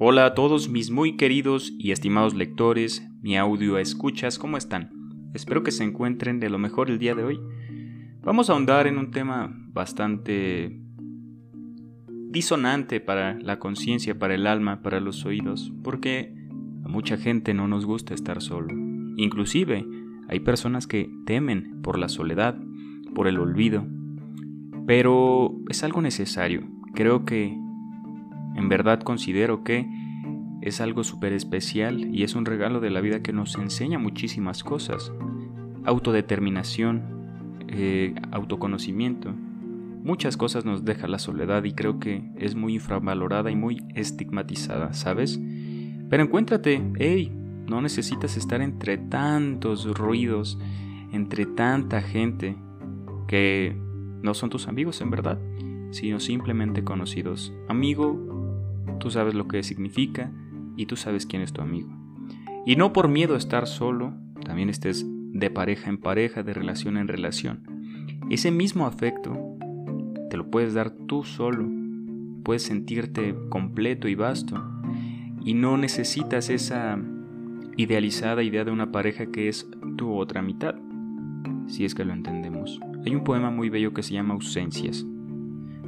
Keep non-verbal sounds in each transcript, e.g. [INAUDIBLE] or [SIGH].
Hola a todos mis muy queridos y estimados lectores, mi audio escuchas, ¿cómo están? Espero que se encuentren de lo mejor el día de hoy. Vamos a ahondar en un tema bastante disonante para la conciencia, para el alma, para los oídos, porque a mucha gente no nos gusta estar solo. Inclusive hay personas que temen por la soledad, por el olvido, pero es algo necesario. Creo que en verdad considero que es algo súper especial y es un regalo de la vida que nos enseña muchísimas cosas. Autodeterminación, eh, autoconocimiento. Muchas cosas nos deja la soledad y creo que es muy infravalorada y muy estigmatizada, ¿sabes? Pero encuéntrate, hey, no necesitas estar entre tantos ruidos, entre tanta gente que no son tus amigos en verdad, sino simplemente conocidos. Amigo tú sabes lo que significa y tú sabes quién es tu amigo. Y no por miedo a estar solo, también estés de pareja en pareja, de relación en relación. Ese mismo afecto te lo puedes dar tú solo, puedes sentirte completo y vasto y no necesitas esa idealizada idea de una pareja que es tu otra mitad, si es que lo entendemos. Hay un poema muy bello que se llama Ausencias.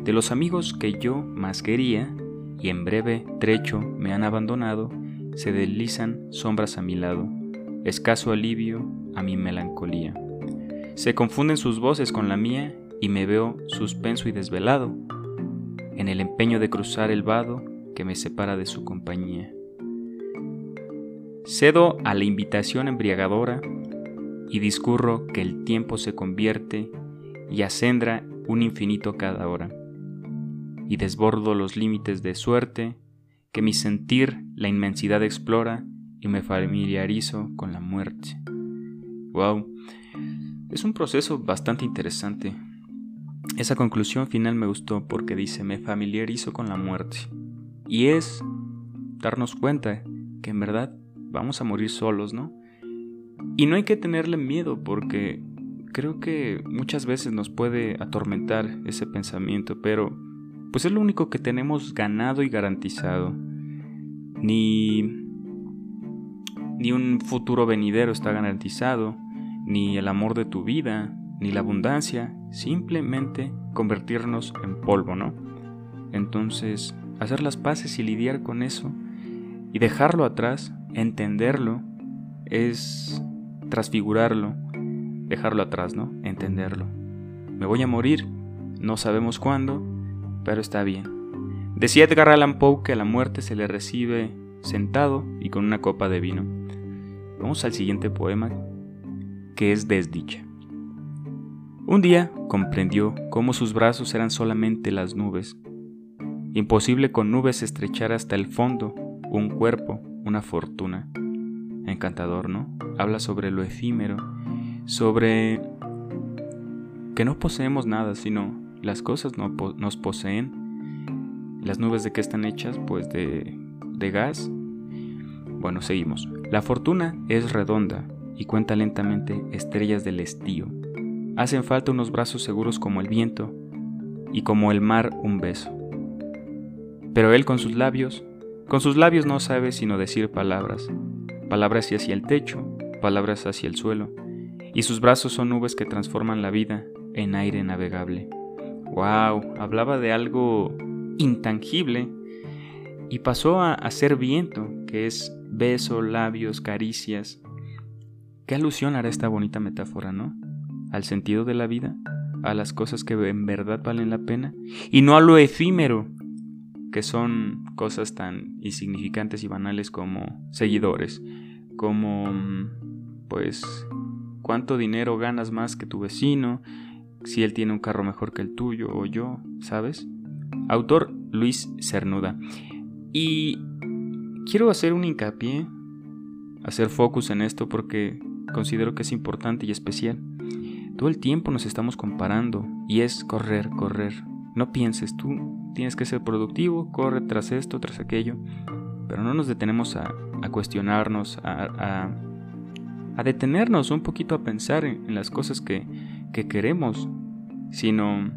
De los amigos que yo más quería, y en breve trecho me han abandonado, se deslizan sombras a mi lado, escaso alivio a mi melancolía. Se confunden sus voces con la mía y me veo suspenso y desvelado, en el empeño de cruzar el vado que me separa de su compañía. Cedo a la invitación embriagadora y discurro que el tiempo se convierte y acendra un infinito cada hora y desbordo los límites de suerte, que mi sentir la inmensidad explora y me familiarizo con la muerte. Wow, es un proceso bastante interesante. Esa conclusión final me gustó porque dice me familiarizo con la muerte. Y es darnos cuenta que en verdad vamos a morir solos, ¿no? Y no hay que tenerle miedo porque creo que muchas veces nos puede atormentar ese pensamiento, pero pues es lo único que tenemos ganado y garantizado. Ni, ni un futuro venidero está garantizado, ni el amor de tu vida, ni la abundancia, simplemente convertirnos en polvo, ¿no? Entonces, hacer las paces y lidiar con eso y dejarlo atrás, entenderlo, es transfigurarlo, dejarlo atrás, ¿no? Entenderlo. Me voy a morir, no sabemos cuándo, pero está bien. Decía Edgar Allan Poe que a la muerte se le recibe sentado y con una copa de vino. Vamos al siguiente poema, que es Desdicha. Un día comprendió cómo sus brazos eran solamente las nubes. Imposible con nubes estrechar hasta el fondo un cuerpo, una fortuna. Encantador, ¿no? Habla sobre lo efímero, sobre que no poseemos nada, sino las cosas no nos poseen. Las nubes de qué están hechas? Pues de, de gas. Bueno, seguimos. La fortuna es redonda y cuenta lentamente estrellas del estío. Hacen falta unos brazos seguros como el viento y como el mar un beso. Pero él con sus labios, con sus labios no sabe sino decir palabras, palabras hacia el techo, palabras hacia el suelo, y sus brazos son nubes que transforman la vida en aire navegable. Wow, hablaba de algo intangible y pasó a, ser viento, que es beso, labios, caricias. ¿Qué alusión hará esta bonita metáfora, no? Al sentido de la vida, a las cosas que en verdad valen la pena y no a lo efímero, que son cosas tan insignificantes y banales como seguidores, como pues cuánto dinero ganas más que tu vecino, si él tiene un carro mejor que el tuyo o yo, ¿sabes? Autor Luis Cernuda. Y quiero hacer un hincapié, hacer focus en esto porque considero que es importante y especial. Todo el tiempo nos estamos comparando y es correr, correr. No pienses, tú tienes que ser productivo, corre tras esto, tras aquello, pero no nos detenemos a, cuestionarnos, a, detenernos un poquito a pensar en las cosas que, que queremos sino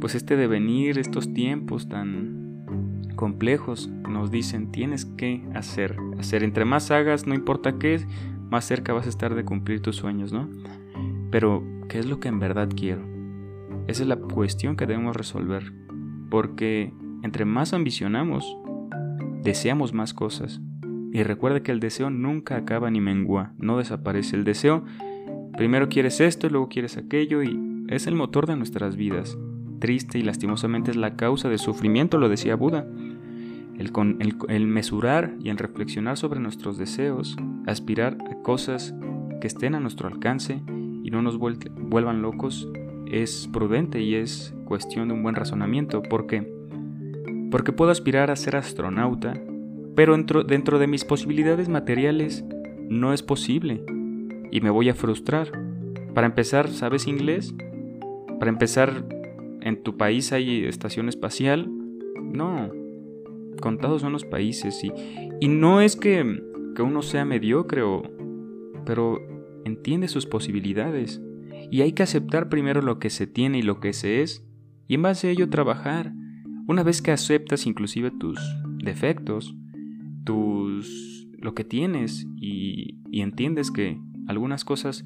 pues este devenir, estos tiempos tan complejos nos dicen tienes que hacer, hacer. Entre más hagas, no importa qué, más cerca vas a estar de cumplir tus sueños, ¿no? Pero, ¿qué es lo que en verdad quiero? Esa es la cuestión que debemos resolver. Porque entre más ambicionamos, deseamos más cosas. Y recuerda que el deseo nunca acaba ni mengua, no desaparece. El deseo, primero quieres esto y luego quieres aquello y es el motor de nuestras vidas. Triste y lastimosamente es la causa de sufrimiento, lo decía Buda. El, el, mesurar y en reflexionar sobre nuestros deseos, aspirar a cosas que estén a nuestro alcance y no nos vuelvan locos, es prudente y es cuestión de un buen razonamiento. ¿Por qué? Porque puedo aspirar a ser astronauta, pero dentro, dentro de mis posibilidades materiales no es posible y me voy a frustrar. Para empezar, ¿sabes inglés? Para empezar, ¿en tu país hay estación espacial? No, contados son los países y, y no es que, que uno sea mediocre, pero entiende sus posibilidades y hay que aceptar primero lo que se tiene y lo que se es y en base a ello trabajar. Una vez que aceptas inclusive tus defectos, tus lo que tienes y, y entiendes que algunas cosas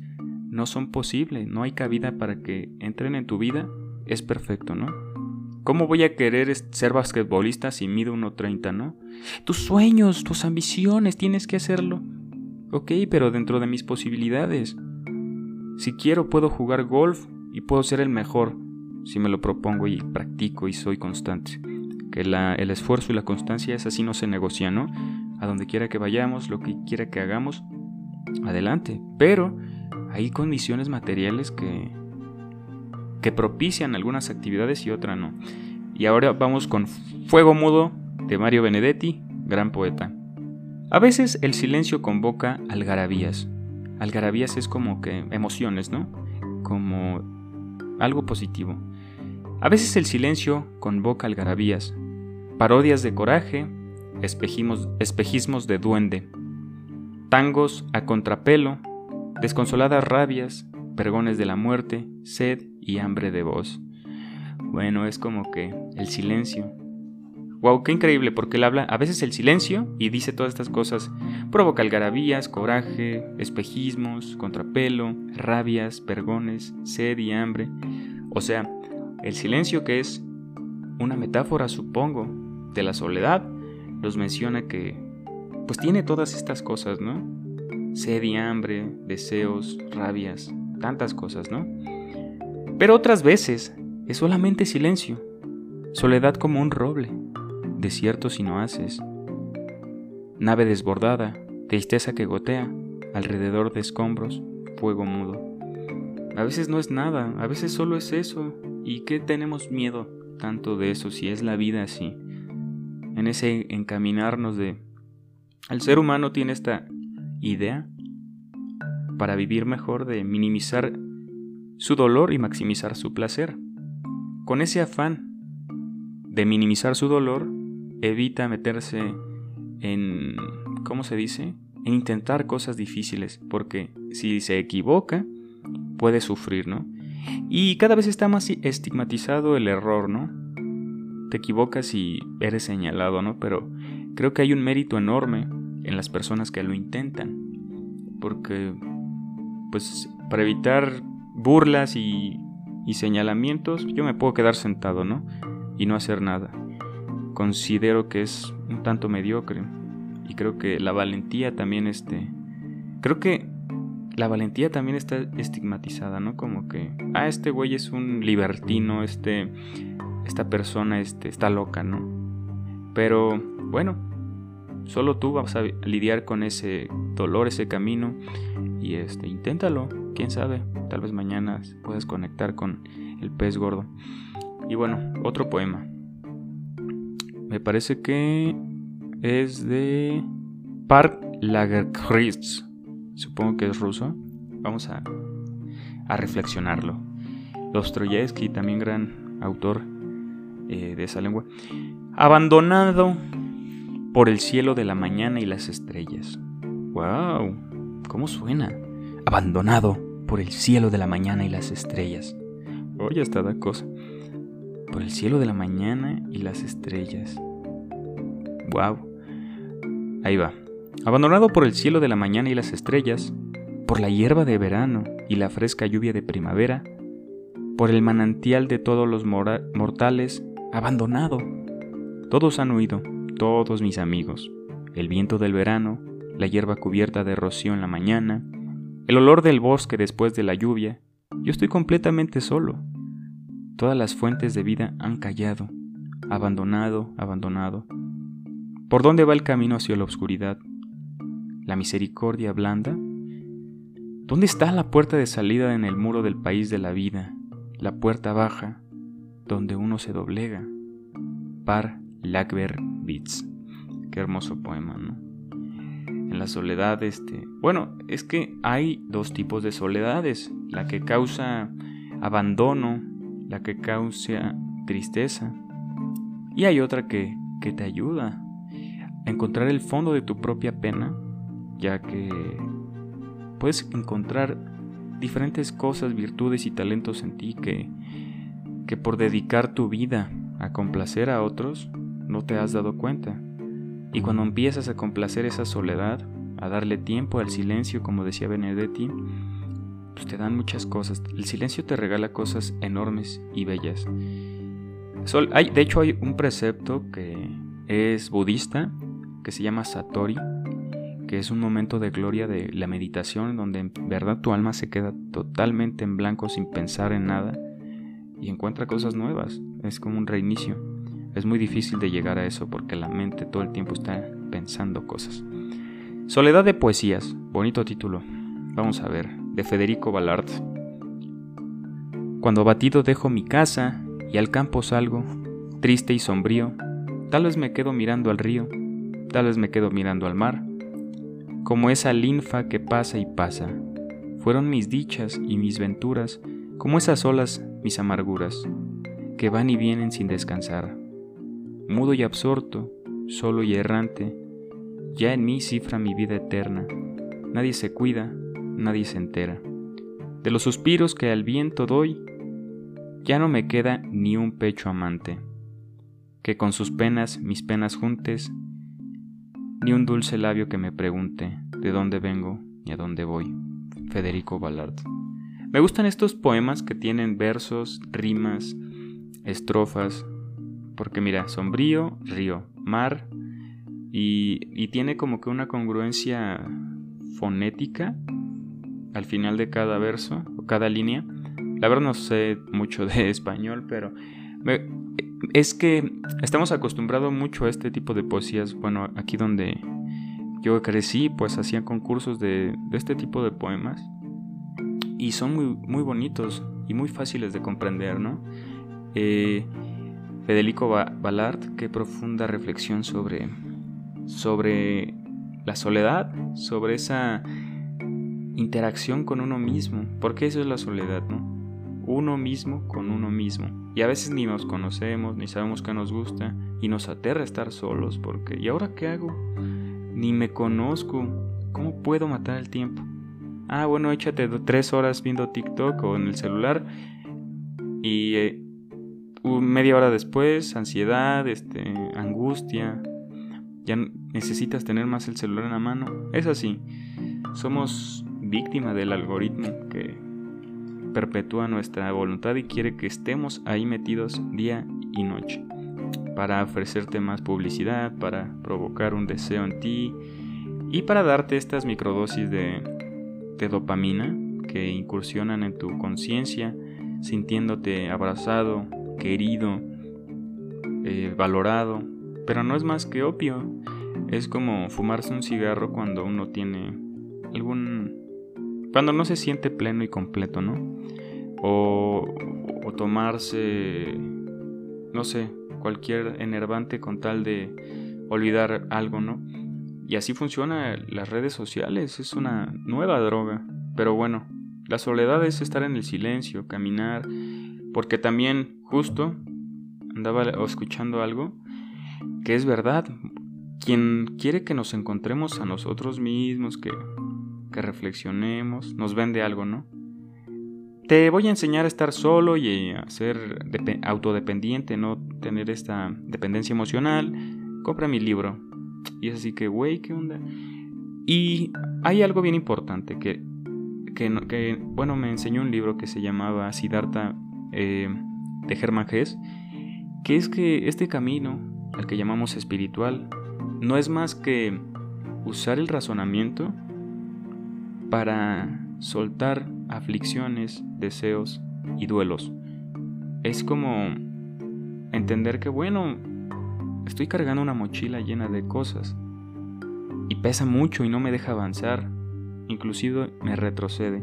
no son posibles, no hay cabida para que entren en tu vida, es perfecto, ¿no? ¿Cómo voy a querer ser basquetbolista si mido 1.30, no? Tus sueños, tus ambiciones, tienes que hacerlo. Ok, pero dentro de mis posibilidades. Si quiero puedo jugar golf y puedo ser el mejor si me lo propongo y practico y soy constante. Que el esfuerzo y la constancia es así no se negocia, ¿no? A donde quiera que vayamos, lo que quiera que hagamos, adelante. Pero hay condiciones materiales que, que propician algunas actividades y otras no. Y ahora vamos con Fuego Mudo de Mario Benedetti, gran poeta. A veces el silencio convoca algarabías Algarabías es como que emociones, ¿no? Como algo positivo. A veces el silencio convoca algarabías, parodias de coraje, espejismos de duende, tangos a contrapelo, desconsoladas rabias, pergones de la muerte, sed y hambre de voz. Bueno, es como que el silencio Wow, qué increíble, porque él habla a veces el silencio y dice todas estas cosas. Provoca algarabías, coraje, espejismos, contrapelo, rabias, pergones, sed y hambre. O sea, el silencio que es una metáfora, supongo, de la soledad, nos menciona que pues tiene todas estas cosas, ¿no? Sed y hambre, deseos, rabias, tantas cosas, ¿no? Pero otras veces es solamente silencio, soledad como un roble desierto si no haces. Nave desbordada, tristeza que gotea, alrededor de escombros, fuego mudo. A veces no es nada, a veces solo es eso. ¿Y qué tenemos miedo tanto de eso si es la vida así? En ese encaminarnos de... El ser humano tiene esta idea para vivir mejor de minimizar su dolor y maximizar su placer. Con ese afán de minimizar su dolor, evita meterse en, ¿cómo se dice? En intentar cosas difíciles, porque si se equivoca, puede sufrir, ¿no? Y cada vez está más estigmatizado el error, ¿no? Te equivocas y eres señalado, ¿no? Pero creo que hay un mérito enorme en las personas que lo intentan, porque, pues, para evitar burlas y, y señalamientos, yo me puedo quedar sentado, ¿no? Y no hacer nada considero que es un tanto mediocre. Y creo que la valentía también este creo que la valentía también está estigmatizada, ¿no? Como que ah, este güey es un libertino, este esta persona este está loca, ¿no? Pero bueno, solo tú vas a lidiar con ese dolor, ese camino y este inténtalo, quién sabe, tal vez mañana puedas conectar con el pez gordo. Y bueno, otro poema. Me parece que es de Park Lagerkrits. Supongo que es ruso. Vamos a, a reflexionarlo. Dostoyevsky, también gran autor eh, de esa lengua. Abandonado por el cielo de la mañana y las estrellas. ¡Wow! ¿Cómo suena? Abandonado por el cielo de la mañana y las estrellas. Oye, hasta da cosa. Por el cielo de la mañana y las estrellas. Wow. Ahí va. Abandonado por el cielo de la mañana y las estrellas, por la hierba de verano y la fresca lluvia de primavera, por el manantial de todos los mortales, abandonado. Todos han huido, todos mis amigos. El viento del verano, la hierba cubierta de rocío en la mañana, el olor del bosque después de la lluvia. Yo estoy completamente solo. Todas las fuentes de vida han callado, abandonado, abandonado. ¿Por dónde va el camino hacia la oscuridad? ¿La misericordia blanda? ¿Dónde está la puerta de salida en el muro del país de la vida? La puerta baja, donde uno se doblega. Par Lackberg Beats. Qué hermoso poema, ¿no? En la soledad, este. Bueno, es que hay dos tipos de soledades: la que causa abandono la que causa tristeza. Y hay otra que, que te ayuda a encontrar el fondo de tu propia pena, ya que puedes encontrar diferentes cosas, virtudes y talentos en ti que, que por dedicar tu vida a complacer a otros no te has dado cuenta. Y cuando empiezas a complacer esa soledad, a darle tiempo al silencio, como decía Benedetti, pues te dan muchas cosas. El silencio te regala cosas enormes y bellas. hay, de hecho, hay un precepto que es budista, que se llama Satori, que es un momento de gloria de la meditación, donde en verdad tu alma se queda totalmente en blanco sin pensar en nada y encuentra cosas nuevas. Es como un reinicio. Es muy difícil de llegar a eso porque la mente todo el tiempo está pensando cosas. Soledad de poesías, bonito título. Vamos a ver de Federico Ballard. Cuando abatido dejo mi casa y al campo salgo, triste y sombrío, tal vez me quedo mirando al río, tal vez me quedo mirando al mar, como esa linfa que pasa y pasa. Fueron mis dichas y mis venturas, como esas olas mis amarguras, que van y vienen sin descansar. Mudo y absorto, solo y errante, ya en mí cifra mi vida eterna. Nadie se cuida, nadie se entera. De los suspiros que al viento doy, ya no me queda ni un pecho amante, que con sus penas mis penas juntes, ni un dulce labio que me pregunte de dónde vengo y a dónde voy. Federico Ballard. Me gustan estos poemas que tienen versos, rimas, estrofas, porque mira, sombrío, río, mar, y, tiene como que una congruencia fonética al final de cada verso o cada línea. La verdad no sé mucho de [LAUGHS] español, pero es que estamos acostumbrados mucho a este tipo de poesías. Bueno, aquí donde yo crecí, pues hacían concursos de, este tipo de poemas. Y son muy, muy bonitos y muy fáciles de comprender, ¿no? Eh, Federico Ballard, qué profunda reflexión sobre, sobre la soledad, sobre esa interacción con uno mismo, porque eso es la soledad, ¿no? Uno mismo con uno mismo. Y a veces ni nos conocemos, ni sabemos qué nos gusta, y nos aterra estar solos, porque ¿y ahora qué hago? Ni me conozco, ¿cómo puedo matar el tiempo? Ah, bueno, échate tres horas viendo TikTok o en el celular, y eh, media hora después, ansiedad, este, angustia, ya necesitas tener más el celular en la mano. Es así. Somos víctima del algoritmo que perpetúa nuestra voluntad y quiere que estemos ahí metidos día y noche para ofrecerte más publicidad, para provocar un deseo en ti y para darte estas microdosis de, de dopamina que incursionan en tu conciencia, sintiéndote abrazado, querido, eh, valorado, pero no es más que opio. Es como fumarse un cigarro cuando uno tiene algún cuando no se siente pleno y completo, ¿no? O, o tomarse, no sé, cualquier enervante con tal de olvidar algo, ¿no? Y así funcionan las redes sociales, es una nueva droga. Pero bueno, la soledad es estar en el silencio, caminar, porque también justo andaba escuchando algo que es verdad. Quien quiere que nos encontremos a nosotros mismos, que que reflexionemos, nos vende algo, ¿no? te voy a enseñar a estar solo y a ser autodependiente, no tener esta dependencia emocional. Compra mi libro. Y es así que, güey, ¿qué onda? Y hay algo bien importante que, que, bueno, me enseñó un libro que se llamaba Siddhartha eh, de Germán Hess, que es que este camino, al que llamamos espiritual, no es más que usar el razonamiento para soltar aflicciones, deseos y duelos. Es como entender que, bueno, estoy cargando una mochila llena de cosas y pesa mucho y no me deja avanzar, inclusive me retrocede.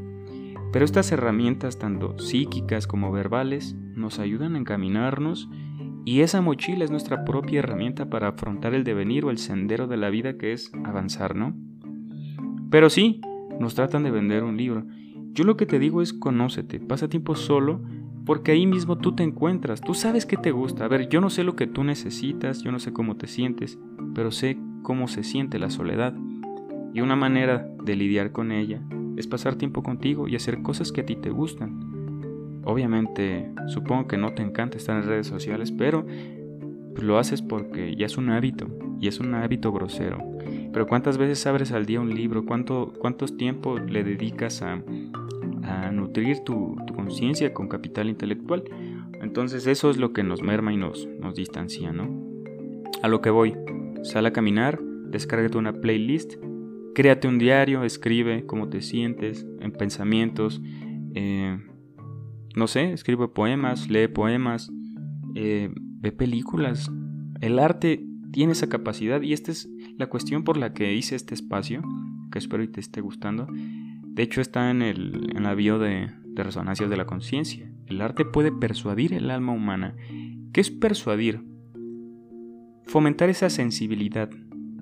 Pero estas herramientas, tanto psíquicas como verbales, nos ayudan a encaminarnos y esa mochila es nuestra propia herramienta para afrontar el devenir o el sendero de la vida que es avanzar, ¿no? Pero sí, nos tratan de vender un libro. Yo lo que te digo es conócete, pasa tiempo solo, porque ahí mismo tú te encuentras, tú sabes qué te gusta. A ver, yo no sé lo que tú necesitas, yo no sé cómo te sientes, pero sé cómo se siente la soledad. Y una manera de lidiar con ella es pasar tiempo contigo y hacer cosas que a ti te gustan. Obviamente, supongo que no te encanta estar en redes sociales, pero lo haces porque ya es un hábito y es un hábito grosero. Pero ¿cuántas veces abres al día un libro? ¿Cuánto, ¿Cuántos tiempo le dedicas a, nutrir tu, conciencia con capital intelectual? Entonces eso es lo que nos merma y nos, distancia, ¿no? A lo que voy, sal a caminar, descárgate una playlist, créate un diario, escribe cómo te sientes, en pensamientos, eh, no sé, escribe poemas, lee poemas, eh, ve películas. El arte tiene esa capacidad y esta es la cuestión por la que hice este espacio, que espero y te esté gustando. De hecho está en, el, en la bio de, de Resonancias de la Conciencia. El arte puede persuadir el alma humana. ¿Qué es persuadir? Fomentar esa sensibilidad.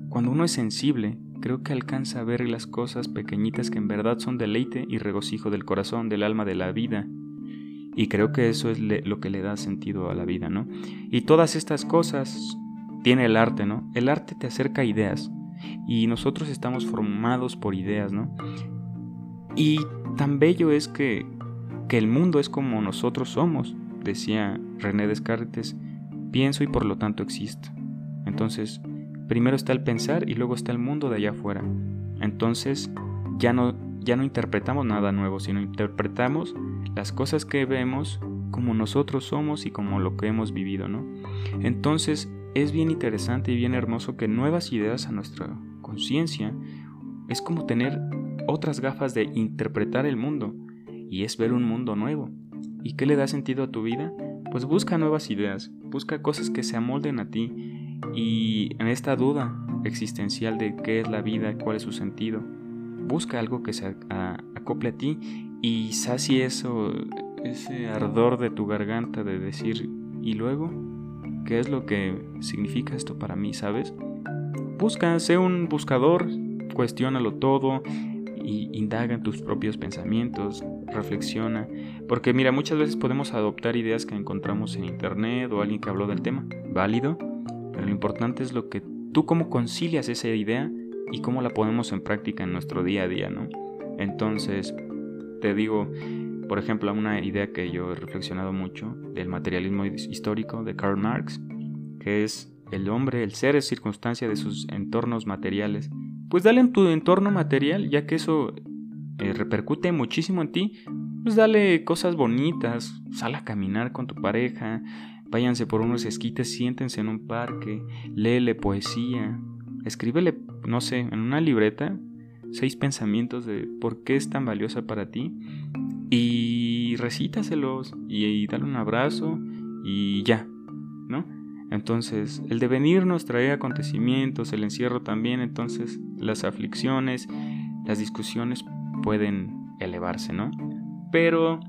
Cuando uno es sensible, creo que alcanza a ver las cosas pequeñitas que en verdad son deleite y regocijo del corazón, del alma, de la vida, y creo que eso es lo que le da sentido a la vida, ¿no? Y todas estas cosas tiene el arte, ¿no? El arte te acerca a ideas y nosotros estamos formados por ideas, ¿no? Y tan bello es que, que el mundo es como nosotros somos, decía René Descartes, pienso y por lo tanto existo. Entonces, primero está el pensar y luego está el mundo de allá afuera. Entonces, ya no, ya no interpretamos nada nuevo, sino interpretamos las cosas que vemos como nosotros somos y como lo que hemos vivido, ¿no? Entonces es bien interesante y bien hermoso que nuevas ideas a nuestra conciencia es como tener otras gafas de interpretar el mundo y es ver un mundo nuevo. ¿Y qué le da sentido a tu vida? Pues busca nuevas ideas, busca cosas que se amolden a ti y en esta duda existencial de qué es la vida, cuál es su sentido, busca algo que se acople a ti y saci eso, ese ardor de tu garganta de decir, ¿y luego? ¿Qué es lo que significa esto para mí, sabes? Busca, sé un buscador, cuestiónalo todo y indaga en tus propios pensamientos, reflexiona, porque mira, muchas veces podemos adoptar ideas que encontramos en internet o alguien que habló del tema, válido, pero lo importante es lo que tú cómo concilias esa idea y cómo la ponemos en práctica en nuestro día a día, ¿no? Entonces, te digo, por ejemplo, una idea que yo he reflexionado mucho del materialismo histórico de Karl Marx, que es el hombre, el ser es circunstancia de sus entornos materiales. Pues dale en tu entorno material, ya que eso eh, repercute muchísimo en ti, pues dale cosas bonitas, sal a caminar con tu pareja, váyanse por unos esquites, siéntense en un parque, léele poesía, escríbele, no sé, en una libreta seis pensamientos de por qué es tan valiosa para ti y recítaselos y, y dale un abrazo y ya, ¿no? Entonces, el devenir nos trae acontecimientos, el encierro también, entonces las aflicciones, las discusiones pueden elevarse, ¿no? Pero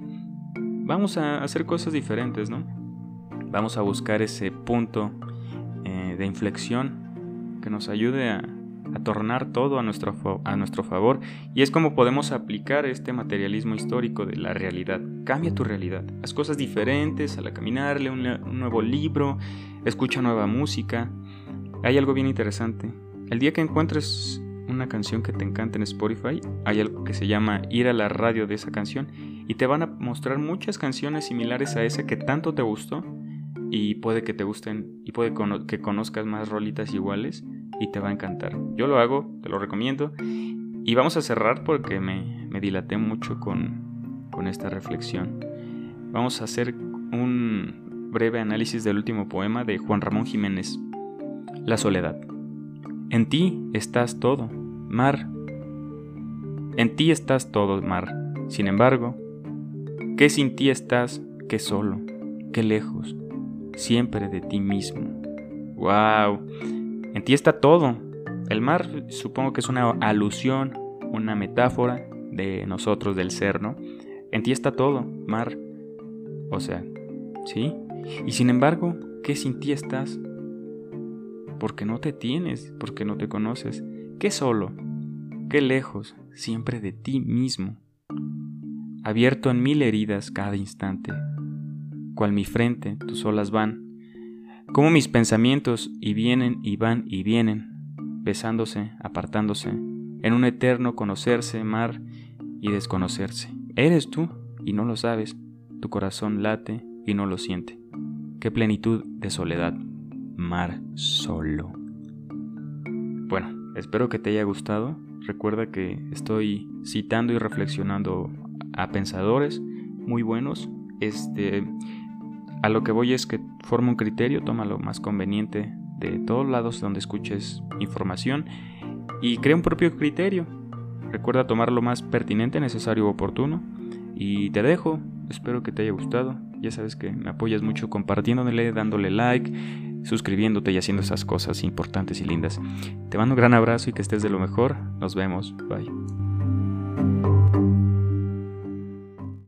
vamos a hacer cosas diferentes, ¿no? Vamos a buscar ese punto eh, de inflexión que nos ayude a, tornar todo a nuestro, a nuestro favor y es como podemos aplicar este materialismo histórico de la realidad. Cambia tu realidad, haz cosas diferentes, al caminarle un, un nuevo libro, escucha nueva música. Hay algo bien interesante. El día que encuentres una canción que te encanta en Spotify, hay algo que se llama ir a la radio de esa canción y te van a mostrar muchas canciones similares a esa que tanto te gustó y puede que te gusten y puede que conozcas más rolitas iguales y te va a encantar. Yo lo hago, te lo recomiendo y vamos a cerrar porque me, me dilaté mucho con, con esta reflexión. Vamos a hacer un breve análisis del último poema de Juan Ramón Jiménez, La soledad. En ti estás todo, mar. En ti estás todo, mar. Sin embargo, ¿qué sin ti estás que solo, que lejos, siempre de ti mismo? ¡Wow! En ti está todo. El mar supongo que es una alusión, una metáfora de nosotros, del ser, ¿no? En ti está todo, mar. O sea, ¿sí? Y sin embargo, ¿qué sin ti estás? Porque no te tienes, porque no te conoces. ¿Qué solo? ¿Qué lejos? Siempre de ti mismo. Abierto en mil heridas cada instante. Cual mi frente, tus olas van como mis pensamientos y vienen y van y vienen, besándose, apartándose, en un eterno conocerse, mar y desconocerse. Eres tú y no lo sabes, tu corazón late y no lo siente. Qué plenitud de soledad, mar solo. Bueno, espero que te haya gustado. Recuerda que estoy citando y reflexionando a pensadores muy buenos. Este a lo que voy es que forma un criterio, toma lo más conveniente de todos lados donde escuches información y crea un propio criterio. Recuerda tomar lo más pertinente, necesario o oportuno. Y te dejo, espero que te haya gustado. Ya sabes que me apoyas mucho compartiéndole, dándole like, suscribiéndote y haciendo esas cosas importantes y lindas. Te mando un gran abrazo y que estés de lo mejor. Nos vemos. Bye.